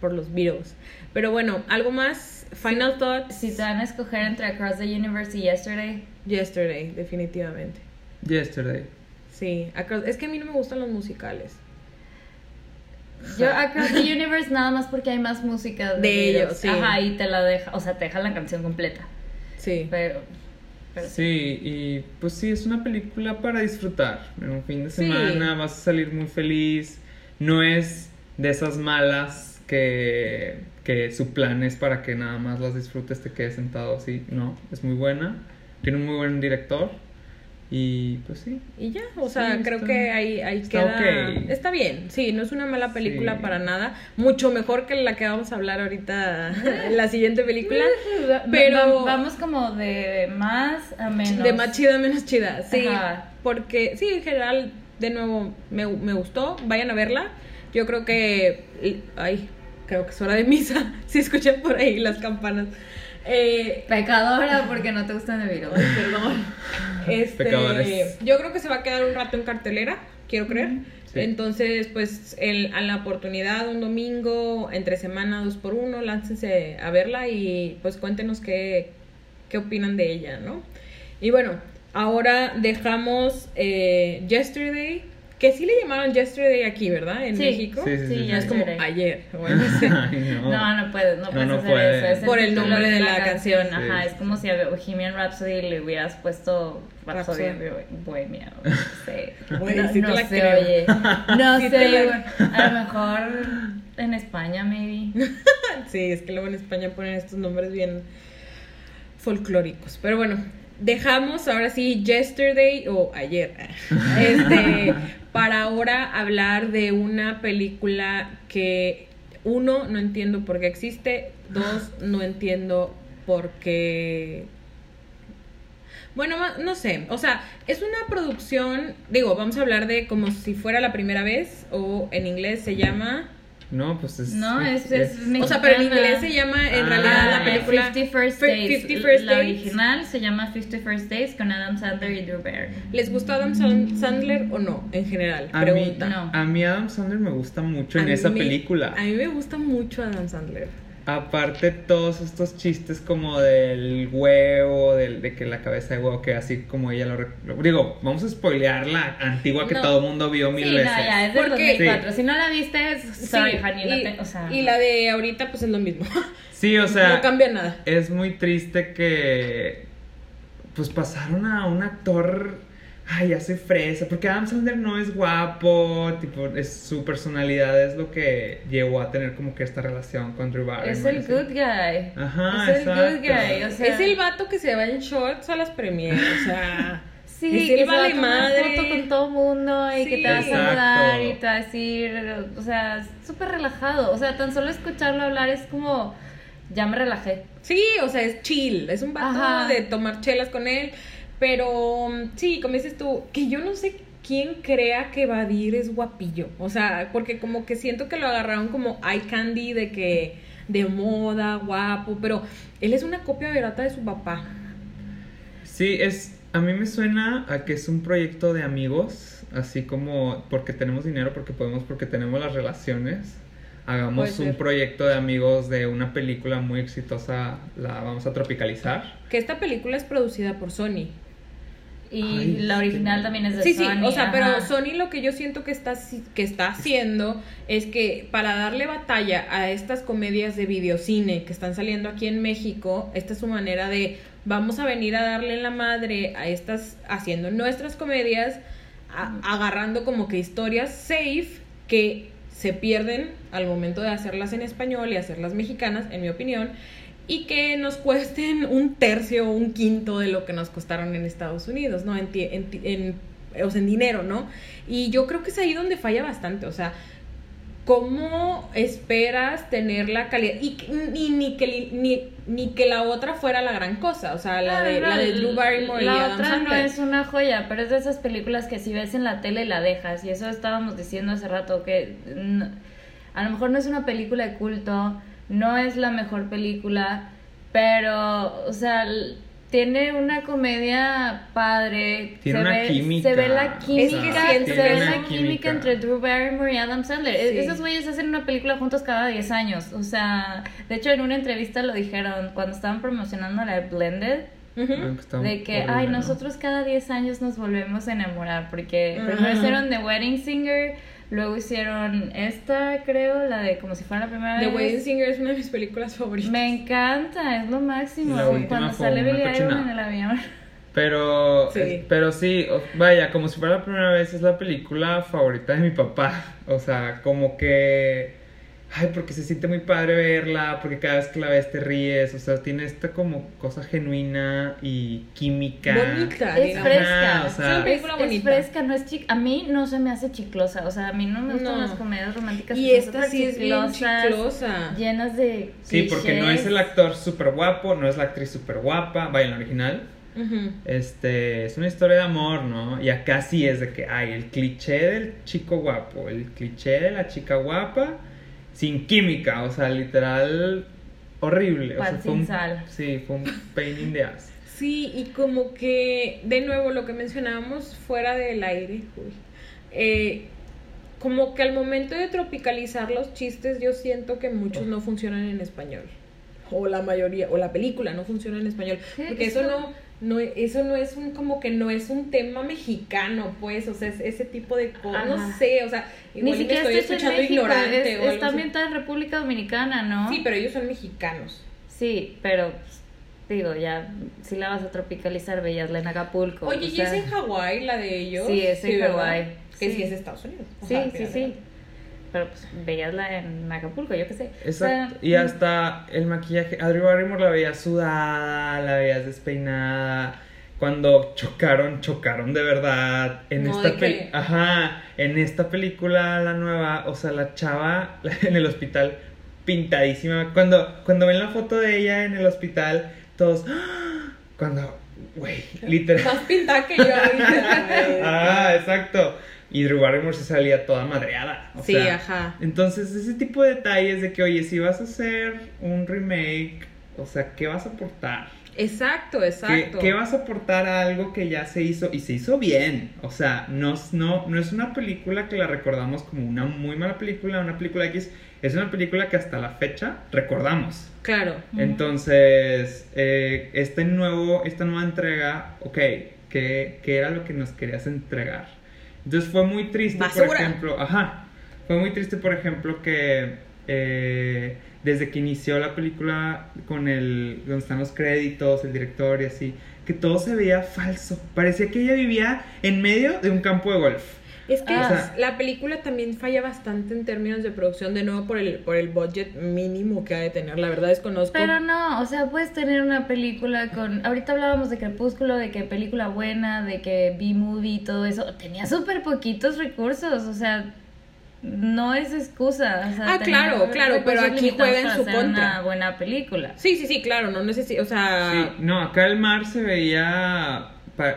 por los Beatles, pero bueno, algo más, final thoughts, Si te van a escoger entre Across the Universe y Yesterday, Yesterday, definitivamente. Yesterday. Sí, Across- es que a mí no me gustan los musicales. Yo Across the Universe nada más porque hay más música de, De ellos, sí. Ajá, y te la deja, o sea, te deja la canción completa. Sí. Pero, pero Sí, y pues sí, es una película para disfrutar. En un fin de Sí. semana vas a salir muy feliz. No es de esas malas que, que su plan es para que nada más las disfrutes, te quedes sentado así. No, es muy buena. Tiene un muy buen director. Y pues sí. Y ya, o sea, Sí, creo está- que ahí, ahí está queda. Está bien, sí, no es una mala película Sí. para nada. Mucho mejor que la que vamos a hablar ahorita, la siguiente película. [LAUGHS] Pero- va- vamos como de más a menos. De más chida, menos chida. Sí, Ajá. porque sí, en general, de nuevo, me, me gustó. Vayan a verla. Yo creo que. Ay, creo que es hora de misa. [LAUGHS] Si escuchan por ahí las campanas. Eh, Pecadora porque no te gustan de Beatles. Perdón. [LAUGHS] Este, Pecadores. yo creo que se va a quedar un rato en cartelera, quiero creer. Sí. Entonces, pues, el- a la oportunidad, un domingo, entre semana, dos por uno, láncense a verla y pues cuéntenos qué, qué opinan de ella, ¿no? Y bueno, ahora dejamos eh, Yesterday, que sí le llamaron Yesterday aquí, ¿verdad? En Sí. México. Sí, sí, sí, es sí. como Yesterday. ayer. Bueno, [LAUGHS] sí. Ay, no. No, no puedes, no No, puedes no hacer puede. eso. Es Por el nombre de la canción. Ajá, Sí. es como si a Bohemian Rhapsody le hubieras puesto Rhapsody. Bohemia. No [LAUGHS] sé. No sí te no la se creo. oye. No [LAUGHS] la- güey. A lo mejor en España, maybe. Sí, es que luego en España ponen estos nombres bien folclóricos. Pero bueno, dejamos ahora sí Yesterday o ayer. [LAUGHS] Este, [LAUGHS] para ahora hablar de una película que uno no entiendo por qué existe, dos no entiendo por qué bueno, no sé, o sea, es una producción, digo, vamos a hablar de como si fuera la primera vez o en inglés se llama No, pues es. No, es, es, o sea, pero en inglés se llama en Ah, realidad la película 50 First Fi- Dates. 50 First la Dates. original se llama 50 First Dates con Adam Sandler y Drew Barrymore. ¿Les gustó Adam San- Sandler o no? En general, A mí, pregunta. no. a mí Adam Sandler me gusta mucho en A esa mí- película. A mí me gusta mucho Adam Sandler. Aparte todos estos chistes como del huevo, del, de que la cabeza de huevo, que así como ella lo, lo- Digo, vamos a spoilear la antigua que No. todo el mundo vio mil Sí, no, veces. ya, es del Porque- 2004. Si no la viste, sorry, Sí, honey, no y, te- o sea, y la de ahorita pues es lo mismo. [LAUGHS] Sí, o sea, no cambia nada. es muy triste que pues pasaron a un actor, ay, hace fresa, porque Adam Sandler no es guapo, tipo, es, su personalidad es lo que llevó a tener como que esta relación con Drew Barrymore. es el así. good guy. Ajá, es el good guy, o sea, es el vato que se va en shorts a las premiers, o sea... [LAUGHS] Sí, es que vale tomar madre. foto con todo mundo y que te va a saludar y te va a decir, o sea, es súper relajado. O sea, tan solo escucharlo hablar es como, ya me relajé. Sí, o sea, es chill, es un vato Ajá. de tomar chelas con él, pero sí, como dices tú, que yo no sé quién crea que Badir es guapillo, o sea, porque como que siento que lo agarraron como eye candy de que de moda, guapo, pero él es una copia barata de su papá. Sí, es. A mí me suena a que es un proyecto de amigos, así como porque tenemos dinero, porque podemos, porque tenemos las relaciones. Hagamos un proyecto de amigos de una película muy exitosa, la vamos a tropicalizar. Que esta película es producida por Sony. Y Ay, la sí. original también es de Sí, sí, Sony. o sea, pero. Sony lo que yo siento que está, que está haciendo es que para darle batalla a estas comedias de videocine que están saliendo aquí en México, esta es su manera de vamos a venir a darle la madre a estas, haciendo nuestras comedias, a- agarrando como que historias safe que se pierden al momento de hacerlas en español y hacerlas mexicanas, en mi opinión, y que nos cuesten un tercio o un quinto de lo que nos costaron en Estados Unidos, ¿no? En, en en o sea, en dinero, ¿no? Y yo creo que es ahí donde falla bastante, o sea, ¿cómo esperas tener la calidad? Y, y ni, que, ni, ni que la otra fuera la gran cosa, o sea, la de, la de Drew Barrymore y La Adam otra no es una joya, pero es de esas películas que si ves en la tele la dejas. Y eso estábamos diciendo hace rato, que a lo mejor no es una película de culto, no es la mejor película, pero, o sea, tiene una comedia padre. Tiene se una ve, química, Se ve la química, se ve la química química. entre Drew Barrymore y Adam Sandler. Sí. Esos güeyes hacen una película juntos cada 10 años. O sea, de hecho en una entrevista lo dijeron cuando estaban promocionando la de Blended. Ah, De que, horrible, ay, ¿no? nosotros cada 10 años nos volvemos a enamorar, porque primero Ajá. hicieron The Wedding Singer, luego hicieron esta, creo, la de como si fuera la primera The vez. Wedding Singer es una de mis películas favoritas. Me encanta, es lo máximo. La última Cuando fue sale Billy Idol en el avión. Pero Sí. es- pero sí, vaya, como si fuera la primera vez, es la película favorita de mi papá. O sea, como que. Ay, porque se siente muy padre verla, porque cada vez que la ves te ríes. O sea, tiene esta como cosa genuina y química. Bonita, Es digamos. fresca, Ajá, o sea- Es una es, película es bonita. fresca, no es chic. A mí no se me hace chiclosa, o sea, a mí no me gustan No. las comedias románticas Y esta sí es bien chiclosa. llenas de Sí, porque no es el actor súper guapo, no es la actriz súper guapa, vaya, en la original. Este, es una historia de amor, ¿no? Y acá sí es de que hay el cliché del chico guapo, el cliché de la chica guapa, sin química, o sea, literal horrible. O sea, fue sin un, sal. Sí, fue un pain in the ass. [LAUGHS] Sí, y como que, de nuevo, lo que mencionábamos fuera del aire, uy, eh, como que al momento de tropicalizar los chistes, yo siento que muchos no funcionan en español. O la mayoría, o la película no funciona en español. Porque eso- eso no, no, eso no es un, como que no es un tema mexicano, pues, o sea, es ese tipo de cosas, no sé, o sea, Ni igual me siquiera estoy está hecho en escuchando México, ignorante es, o está ambientada en República Dominicana, ¿no? Sí, pero ellos son mexicanos. Sí, pero pues, digo, ya si la vas a tropicalizar, veíasla en Acapulco. Oye, o ¿y sea, es en Hawái la de ellos? Sí, es en ¿verdad? Hawái. Que Sí. sí es Estados Unidos. Sí, Ajá, sí, sí. Pero pues veíasla en Acapulco, yo qué sé. O Exacto. sea, y hasta el maquillaje, a Drew Barrymore la veías sudada, la veías despeinada. Cuando chocaron, chocaron de verdad. En No, esta que- Ajá, en esta película, la nueva, o sea, la chava [LAUGHS] en el hospital pintadísima. Cuando, cuando ven la foto de ella en el hospital, todos. ¡ah! Cuando, güey, literal. Más pintada que yo. [LAUGHS] Ah, exacto. Y Drew Barrymore se salía toda madreada. o Sí, sea, ajá. Entonces, ese tipo de detalles de que, oye, si vas a hacer un remake, o sea, ¿qué vas a aportar? Exacto, ¿Qué, exacto. qué vas a aportar a algo que ya se hizo? Y se hizo bien. O sea, no, es- no, no es una película que la recordamos como una muy mala película, una película X. Es una película que hasta la fecha recordamos. Claro. Entonces, eh, este nuevo, esta nueva entrega, ok, ¿qué, qué era lo que nos querías entregar? Entonces fue muy triste, por ejemplo, ajá, fue muy triste, por ejemplo, que eh, desde que inició la película con el, donde están los créditos, el director y así, que todo se veía falso. Parecía que ella vivía en medio de un campo de golf. Es que Ah. O sea- la película también falla bastante en términos de producción, de nuevo por el, por el budget mínimo que ha de tener. La verdad desconozco. Pero no, o sea, puedes tener una película con... Ahorita hablábamos de Crepúsculo, de que película buena, de que B-movie y todo eso. Tenía súper poquitos recursos, o sea, no es excusa. o sea, Ah, claro, claro, pero aquí juega en su hacer contra. una buena película. Sí, sí, sí, claro, no necesito, o sea... Sí, no, acá el mar se veía,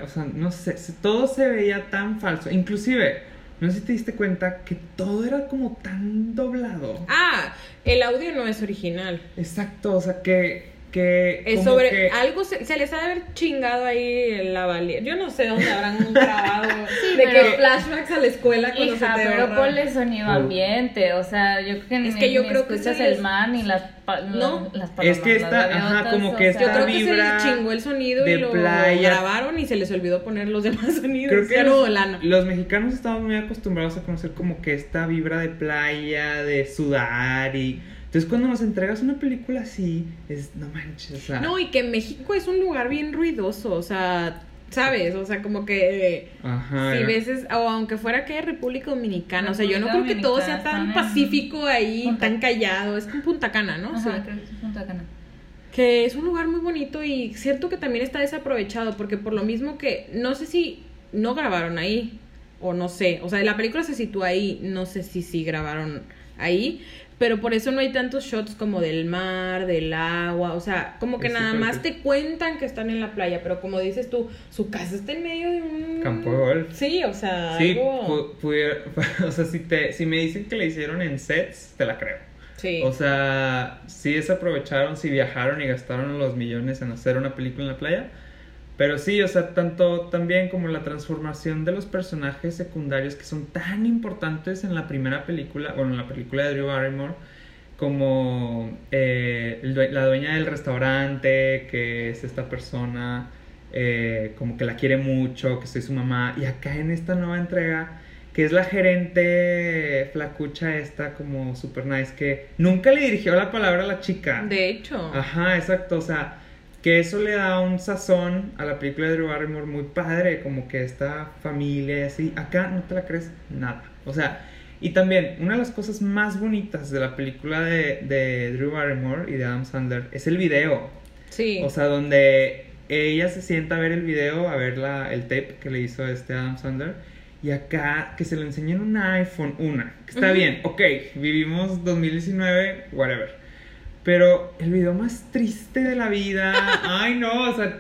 o sea, no sé, todo se veía tan falso. Inclusive, no sé si te diste cuenta que todo era como tan doblado. Ah, el audio no es original. Exacto, o sea, que... que Es sobre que- algo se, se les ha de haber chingado ahí la valía. Yo no sé dónde habrán [LAUGHS] grabado de pero- que flashbacks a la escuela cuando Hija, se te pero ponle sonido ambiente, o sea, yo creo que ni, Es que yo ni creo que escuchas se les- el mar ni las, pa- No. las Es que palomas, esta- las ajá, como que sea, Yo esta creo que se vibra les chingó el sonido de y lo playa. grabaron y se les olvidó poner los [LAUGHS] demás sonidos. Creo que los, los mexicanos estamos muy acostumbrados a conocer como que esta vibra de playa, de sudar y... Entonces cuando nos entregas una película así, es no manches, o sea... No, y que México es un lugar bien ruidoso, o sea, ¿sabes? O sea, como que Ajá. si era- ves, es- o aunque fuera que República Dominicana, o sea, yo no creo que todo sea tan pacífico ahí, Punta- tan callado, es como Punta Cana, ¿no? Ajá, Sí. creo que es Punta Cana. Que es un lugar muy bonito y cierto que también está desaprovechado, porque por lo mismo que, no sé si no grabaron ahí, o no sé, o sea, la película se sitúa ahí, no sé si sí grabaron ahí, pero por eso no hay tantos shots como del mar, del agua, o sea, como que Es nada más te cuentan que están en la playa, pero como dices tú, su casa está en medio de un... Campo de golf. Sí, o sea, Sí, algo... pu- pudiera- [LAUGHS] o sea, si, te, si me dicen que le hicieron en sets, te la creo. Sí. O sea, sí desaprovecharon, sí viajaron y gastaron los millones en hacer una película en la playa. Pero sí, o sea, tanto también como la transformación de los personajes secundarios que son tan importantes en la primera película, bueno, en la película de Drew Barrymore, como eh, la dueña del restaurante, que es esta persona, eh, como que la quiere mucho, que soy su mamá, y acá en esta nueva entrega, que es la gerente flacucha esta, como super nice, que nunca le dirigió la palabra a la chica. De hecho. Ajá, exacto, o sea, que eso le da un sazón a la película de Drew Barrymore muy padre, como que esta familia y así, acá no te la crees nada, o sea, y también una de las cosas más bonitas de la película de, de Drew Barrymore y de Adam Sandler es el video, Sí. o sea, donde ella se sienta a ver el video, a ver la, el tape que le hizo este Adam Sandler. Y acá que se lo enseñó en un iPhone, una. Que está bien, ok, vivimos 2019, whatever. Pero el video más triste de la vida, [LAUGHS] ay no, o sea,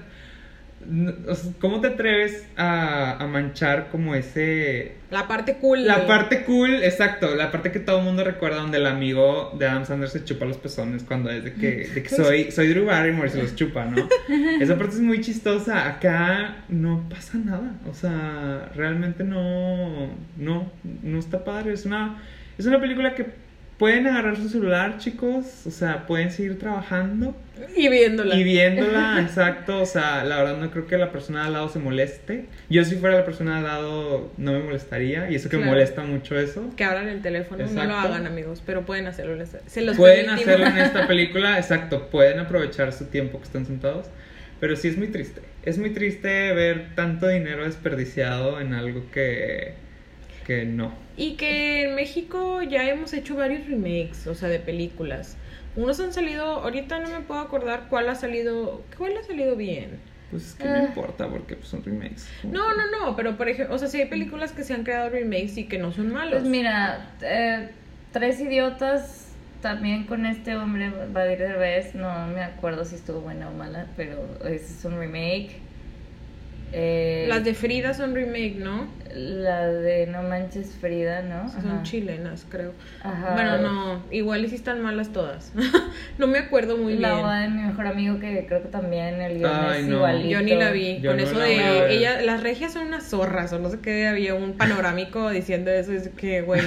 ¿cómo te atreves a, a manchar como ese... la parte cool. La parte cool, exacto, la parte que todo el mundo recuerda donde el amigo de Adam Sandler se chupa los pezones cuando es de que, de que soy, soy Drew Barrymore y se los chupa, ¿no? [LAUGHS] Esa parte es muy chistosa, acá no pasa nada, o sea, realmente no, no, no está padre, es una, es una película que pueden agarrar su celular, chicos, o sea, pueden seguir trabajando Y viéndola. y viéndola, [LAUGHS] exacto, o sea, la verdad no creo que la persona de al lado se moleste. Yo si fuera la persona de al lado no me molestaría y eso que me Claro. molesta mucho eso. Que abran el teléfono, no lo Exacto. hagan amigos, pero pueden hacerlo. Se los Pueden permitimos. hacerlo en esta [LAUGHS] película, exacto, pueden aprovechar su tiempo que están sentados, pero sí es muy triste. Es muy triste ver tanto dinero desperdiciado en algo que que no. Y que en México ya hemos hecho varios remakes, o sea, de películas. Unos han salido, ahorita no me puedo acordar cuál ha salido, cuál ha salido bien. Pues es que no Ah. importa porque pues, son remakes. No, no, no, pero por ejemplo, o sea, sí hay películas que se han creado remakes y que no son malos. Pues mira, eh, Tres Idiotas también con este hombre, Badir Derbez, no me acuerdo si estuvo buena o mala, pero ese es un remake. Eh, Las de Frida son remake, ¿no? La de No Manches Frida, ¿no? Son Ajá. chilenas, creo. Ajá. Bueno, no, igual y sí están malas todas. [LAUGHS] no me acuerdo muy la bien. boda de mi mejor amigo que creo que también el guion Ay, es no. igualito. Yo ni la vi. Yo Con no eso la de ella, las regias son unas zorras o no sé qué, había un panorámico diciendo eso, es que, güey,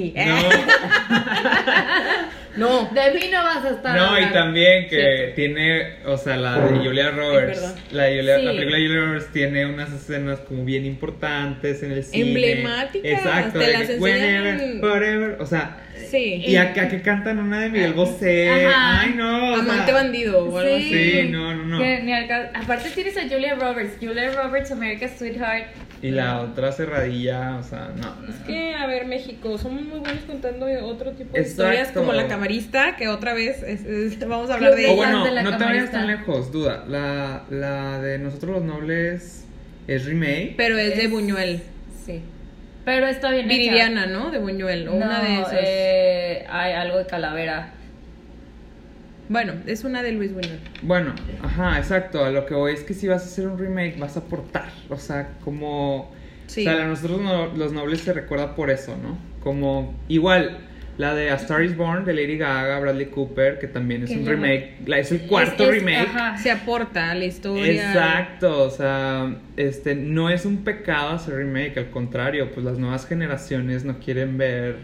sí. No, [LAUGHS] No. De mí no vas a estar no y también que Cierto. tiene, o sea, la de Julia Roberts. la, de Julia- Sí. la película de Julia Roberts tiene unas escenas como bien importantes en el cine. Emblemáticas, Exacto. te de las que, enseñan- Whenever, forever, o sea, Sí. y acá que cantan una de Miguel Bosé. Ajá. Ay, no. o sea, Amante bandido o algo Sí. así. Sí, no, no, no. Que ni al ca- Aparte tienes a Julia Roberts, Julia Roberts, America's Sweetheart. Y la otra cerradilla, o sea, no. Es que, a ver, México, somos muy buenos contando otro tipo de Exacto. historias como La Camarista, que otra vez es- es- [LAUGHS] vamos a hablar Club de O ella. bueno, de la no te vayas camarista. tan lejos, duda. La, la de Nosotros los Nobles es remake. Pero es de Buñuel. Sí. Pero está bien hecha. Viridiana, ¿no? De Buñuel, o No, una de esas. eh, hay algo de calavera. Bueno, es una de Luis Buñuel. Bueno, ajá, exacto. A lo que voy es que si vas a hacer un remake, vas a aportar. O sea, como. Sí. O sea, a nosotros no- los nobles se recuerda por eso, ¿no? Como. Igual, la de A Star is Born de Lady Gaga, Bradley Cooper, que también es un remake. la- es el cuarto Es- es- remake. ajá. Se aporta a la historia. Exacto, o sea, este no es un pecado hacer remake, al contrario, pues las nuevas generaciones no quieren ver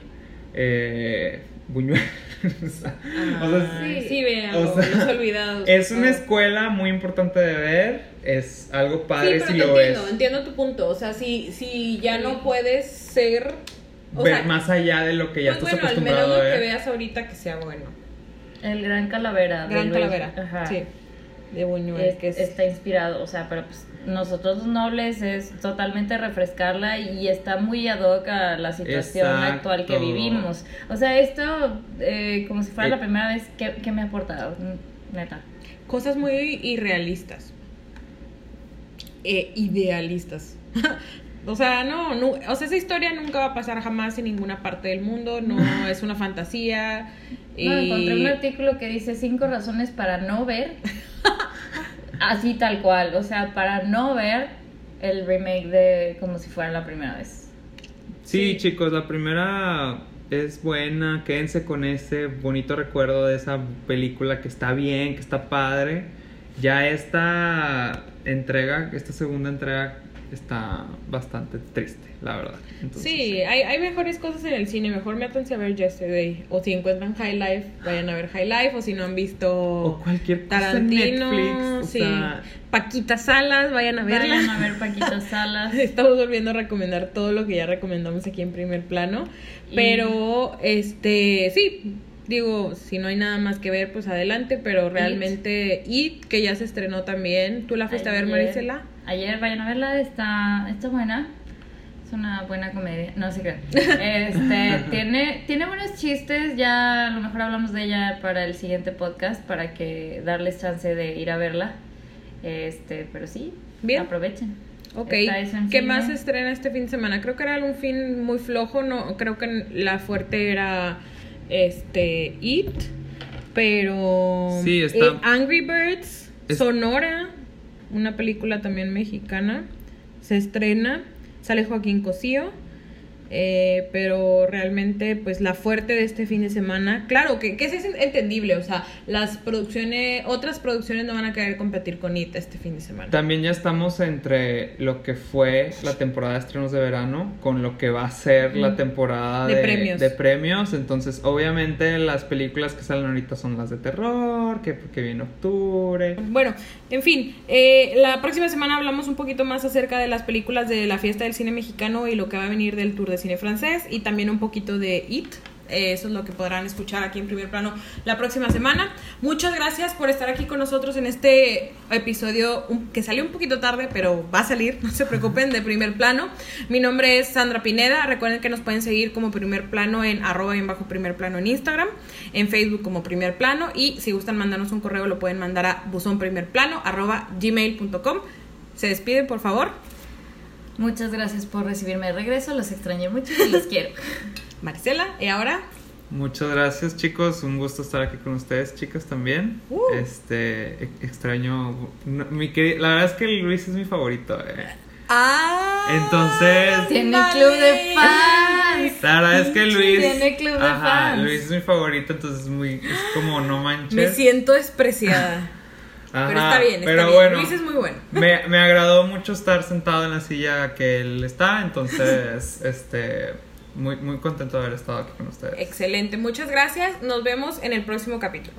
eh, Buñuel. [LAUGHS] [LAUGHS] o sea, o sea, sí. sí, vean, o sea, los olvidados. es una escuela muy importante de ver, es algo Sí, padre pero si te lo entiendo, ves. entiendo tu punto. O sea, si, si ya no puedes ser. O ver sea, más allá de lo que ya pues estás bueno, al menos acostumbrado lo a que ver. veas ahorita que sea bueno. El Gran Calavera. de Gran Luis- Calavera. Ajá. Sí. De Buñuel, Es- que es. Está inspirado, o sea, pero pues nosotros los nobles es totalmente refrescarla y está muy ad hoc a la situación Exacto. actual que vivimos. O sea, esto, eh, como si fuera Eh. la primera vez que, que me ha aportado, neta. Cosas muy irrealistas. eh, idealistas. [LAUGHS] o sea, no, no, o sea, esa historia nunca va a pasar jamás en ninguna parte del mundo, no [LAUGHS] es una fantasía. No, y- encontré un artículo que dice cinco razones para no ver. [LAUGHS] Así tal cual. O sea, para no ver el remake de como si fuera la primera vez. Sí, Sí. chicos, la primera es buena, quédense con ese bonito recuerdo de esa película que está bien, que está padre. Ya esta entrega, esta segunda entrega está bastante triste, la verdad. Entonces, Sí, hay, hay mejores cosas en el cine. Mejor métanse a ver Yesterday. O si encuentran High Life, vayan a ver High Life. O si no han visto O cualquier cosa en Tarantino, Netflix, o sí. sea- Paquita Salas, vayan a verla. Vayan a ver Paquita [LAUGHS] Salas. Estamos volviendo a recomendar todo lo que ya recomendamos aquí en primer plano. Y- Pero, este, sí, digo, si no hay nada más que ver, pues adelante. Pero realmente, It, que ya se estrenó también. ¿Tú la fuiste a ver, Marisela? Ayer vayan a verla, está, está buena. Es una buena comedia. No sé qué. [LAUGHS] Este, tiene, tiene buenos chistes. Ya a lo mejor hablamos de ella para el siguiente podcast para que darles chance de ir a verla. Este, pero sí, Bien. aprovechen. Ok, ¿qué cine. más se estrena este fin de semana? Creo que era un fin muy flojo, no creo que la fuerte era este It, pero Sí, está- eh, Angry Birds, Es- Sonora, una película también mexicana, se estrena, sale Joaquín Cosío. Eh, pero realmente pues la fuerte de este fin de semana claro que, que es entendible o sea las producciones otras producciones no van a querer competir con IT este fin de semana También ya estamos entre lo que fue la temporada de estrenos de verano con lo que va a ser la temporada De de, premios. de premios. Entonces, obviamente, las películas que salen ahorita son las de terror, que porque viene octubre. Bueno, en fin, eh, la próxima semana hablamos un poquito más acerca de las películas de la fiesta del cine mexicano y lo que va a venir del tour de cine francés y también un poquito de It. Eso es lo que podrán escuchar aquí en primer plano la próxima semana. Muchas gracias por estar aquí con nosotros en este episodio que salió un poquito tarde, pero va a salir, [LAUGHS] no se preocupen, de primer plano. Mi nombre es Sandra Pineda. Recuerden que nos pueden seguir como primer plano en arroba y en bajo primer plano en Instagram, en Facebook como primer plano y si gustan mandarnos un correo lo pueden mandar a buzonprimerplano arroba gmail.com. Se despiden, por favor. Muchas gracias por recibirme de regreso. Los extrañé mucho y los quiero. [LAUGHS] Maricela, y ahora Muchas gracias, chicos. Un gusto estar aquí con ustedes, chicas, también. Uh. Este, e- extraño. no, mi queri- la verdad es que Luis es mi favorito. eh. Ah, Entonces- Tiene vale. club de fans. La verdad es que Luis. Tiene club de ajá, fans. Luis es mi favorito, entonces es muy. Es como no manches. Me siento despreciada. Ajá, pero está bien, está pero bien. bueno, Luis es muy bueno. Me, me agradó mucho estar sentado en la silla que él está, entonces, [LAUGHS] este, muy, muy contento de haber estado aquí con ustedes. Excelente, muchas gracias. Nos vemos en el próximo capítulo.